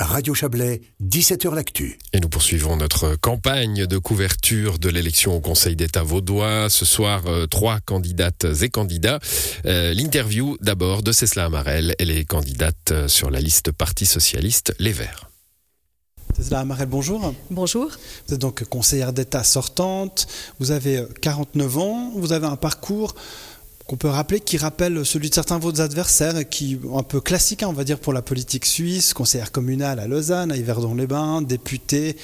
Radio Chablais, 17h L'Actu. Et nous poursuivons notre campagne de couverture de l'élection au Conseil d'État vaudois. Ce soir, euh, trois candidates et candidats. Euh, l'interview d'abord de Cécile Amarel. Elle est candidate euh, sur la liste Parti Socialiste Les Verts. Cécile Amarel, bonjour. Bonjour. Vous êtes donc conseillère d'État sortante. Vous avez 49 ans. Vous avez un parcours qu'on peut rappeler, qui rappelle celui de certains de vos adversaires, qui un peu classique, hein, on va dire, pour la politique suisse, conseillère communale à Lausanne, à Yverdon-les-Bains, députée,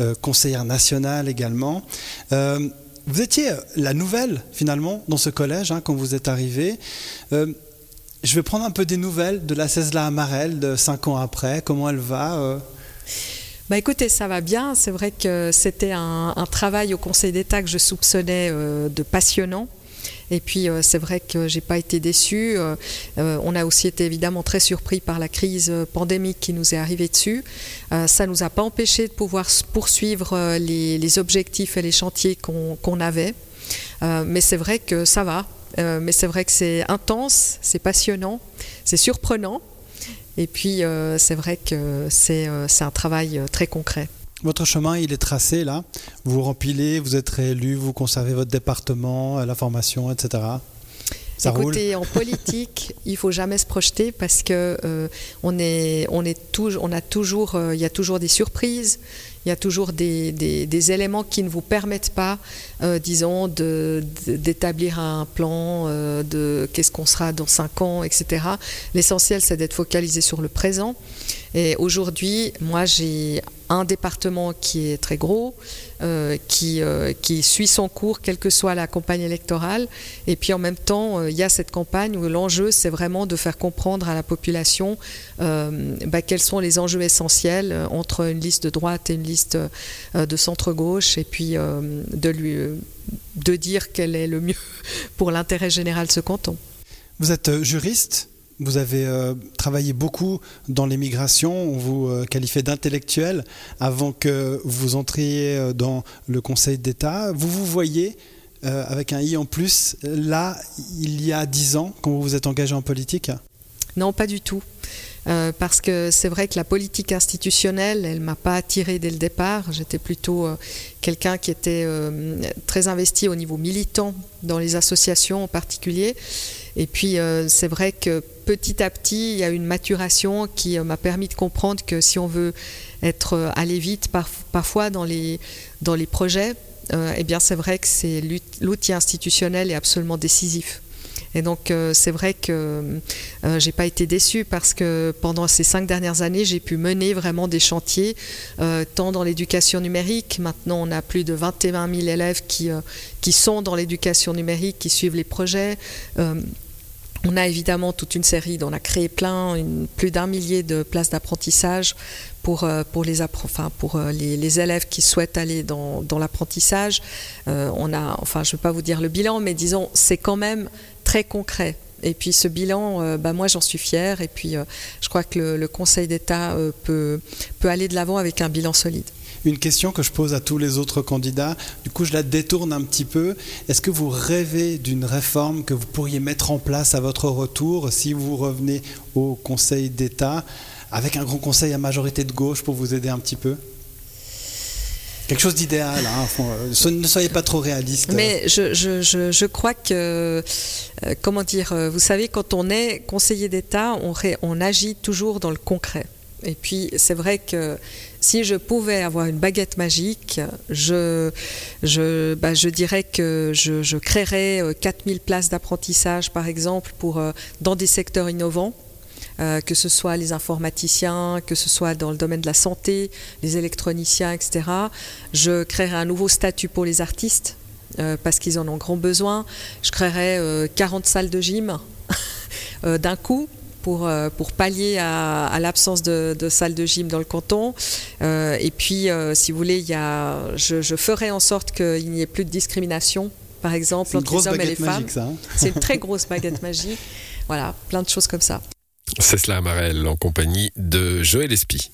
euh, conseillère nationale également. Euh, vous étiez la nouvelle, finalement, dans ce collège, hein, quand vous êtes arrivé. Euh, je vais prendre un peu des nouvelles de la Césla Amarel de cinq ans après. Comment elle va bah écoutez, ça va bien. C'est vrai que c'était un, travail au Conseil d'État que je soupçonnais de passionnant. Et puis euh, c'est vrai que j'ai pas été déçue. Euh, euh, on a aussi été évidemment très surpris par la crise pandémique qui nous est arrivée dessus. ça nous a pas empêché de pouvoir poursuivre les, objectifs et les chantiers qu'on avait. mais c'est vrai que ça va. mais c'est vrai que c'est intense, c'est passionnant, c'est surprenant. Et puis c'est vrai que c'est un travail très concret. Votre chemin, il est tracé là. Vous rempilez, vous êtes réélu, vous conservez votre département, la formation, etc. Ça Écoutez, en politique, il faut jamais se projeter parce que euh, on est, on est toujours, on a toujours, euh, il y a toujours des surprises, il y a toujours des, éléments qui ne vous permettent pas, euh, disons, d'établir un plan de qu'est-ce qu'on sera dans cinq ans, etc. L'essentiel, c'est d'être focalisé sur le présent. Et aujourd'hui, moi, j'ai un département qui est très gros, euh, qui, euh, suit son cours, quelle que soit la campagne électorale. Et puis en même temps, euh, il y a cette campagne où l'enjeu, c'est vraiment de faire comprendre à la population bah, quels sont les enjeux essentiels entre une liste de droite et une liste de centre-gauche, et puis de, lui, de dire quel est le mieux pour l'intérêt général de ce canton. Vous êtes juriste vous avez euh, travaillé beaucoup dans l'immigration, on vous euh, qualifiait d'intellectuel avant que vous entriez euh, dans le Conseil d'État. Vous vous voyez avec un i en plus là, il y a dix ans, quand vous vous êtes engagé en politique? Non, pas du tout. Parce que c'est vrai que la politique institutionnelle, elle m'a pas attiré dès le départ. J'étais plutôt quelqu'un qui était très investi au niveau militant dans les associations en particulier. Et puis c'est vrai que petit à petit, il y a une maturation qui euh, m'a permis de comprendre que si on veut être euh, aller vite parfois dans les, dans les projets, euh, eh bien c'est vrai que c'est l'outil institutionnel est absolument décisif. Et donc c'est vrai que euh, j'ai pas été déçue parce que pendant ces cinq dernières années, j'ai pu mener vraiment des chantiers, tant dans l'éducation numérique. Maintenant, on a plus de 21 000 élèves qui, qui sont dans l'éducation numérique, qui suivent les projets. On a évidemment toute une série, on a créé plein, plus d'un millier de places d'apprentissage pour, euh, pour, les, enfin, pour euh, les, élèves qui souhaitent aller dans, l'apprentissage. Euh, on a, enfin, je ne vais pas vous dire le bilan, mais disons, c'est quand même très concret. Et puis ce bilan, bah, moi j'en suis fière. Et puis je crois que le, le Conseil d'État peut, peut aller de l'avant avec un bilan solide une question que je pose à tous les autres candidats. Du coup, je la détourne un petit peu. Est-ce que vous rêvez d'une réforme que vous pourriez mettre en place à votre retour si vous revenez au Conseil d'État avec un grand conseil à majorité de gauche pour vous aider un petit peu? Quelque chose d'idéal, hein, euh, ne soyez pas trop réaliste. Mais je, crois que, euh, comment dire, euh, vous savez, quand on est conseiller d'État, on, agit toujours dans le concret. Et puis, c'est vrai que si je pouvais avoir une baguette magique, je, bah, dirais que je, je créerais 4000 euh, places d'apprentissage, par exemple, pour, dans des secteurs innovants. Euh, que ce soit les informaticiens, que ce soit dans le domaine de la santé, les électroniciens, etc. Je créerais un nouveau statut pour les artistes, parce qu'ils en ont grand besoin. Je créerais 40 salles de gym d'un coup pour, euh, pour pallier à, l'absence de, de salles de gym dans le canton. Euh, et puis, euh, si vous voulez, il y a, je, je ferai en sorte qu'il n'y ait plus de discrimination, par exemple, entre les hommes et les femmes. Hein. C'est une très grosse baguette magique. Voilà, plein de choses comme ça. C'est cela, Amarel, en compagnie de Joël Espy.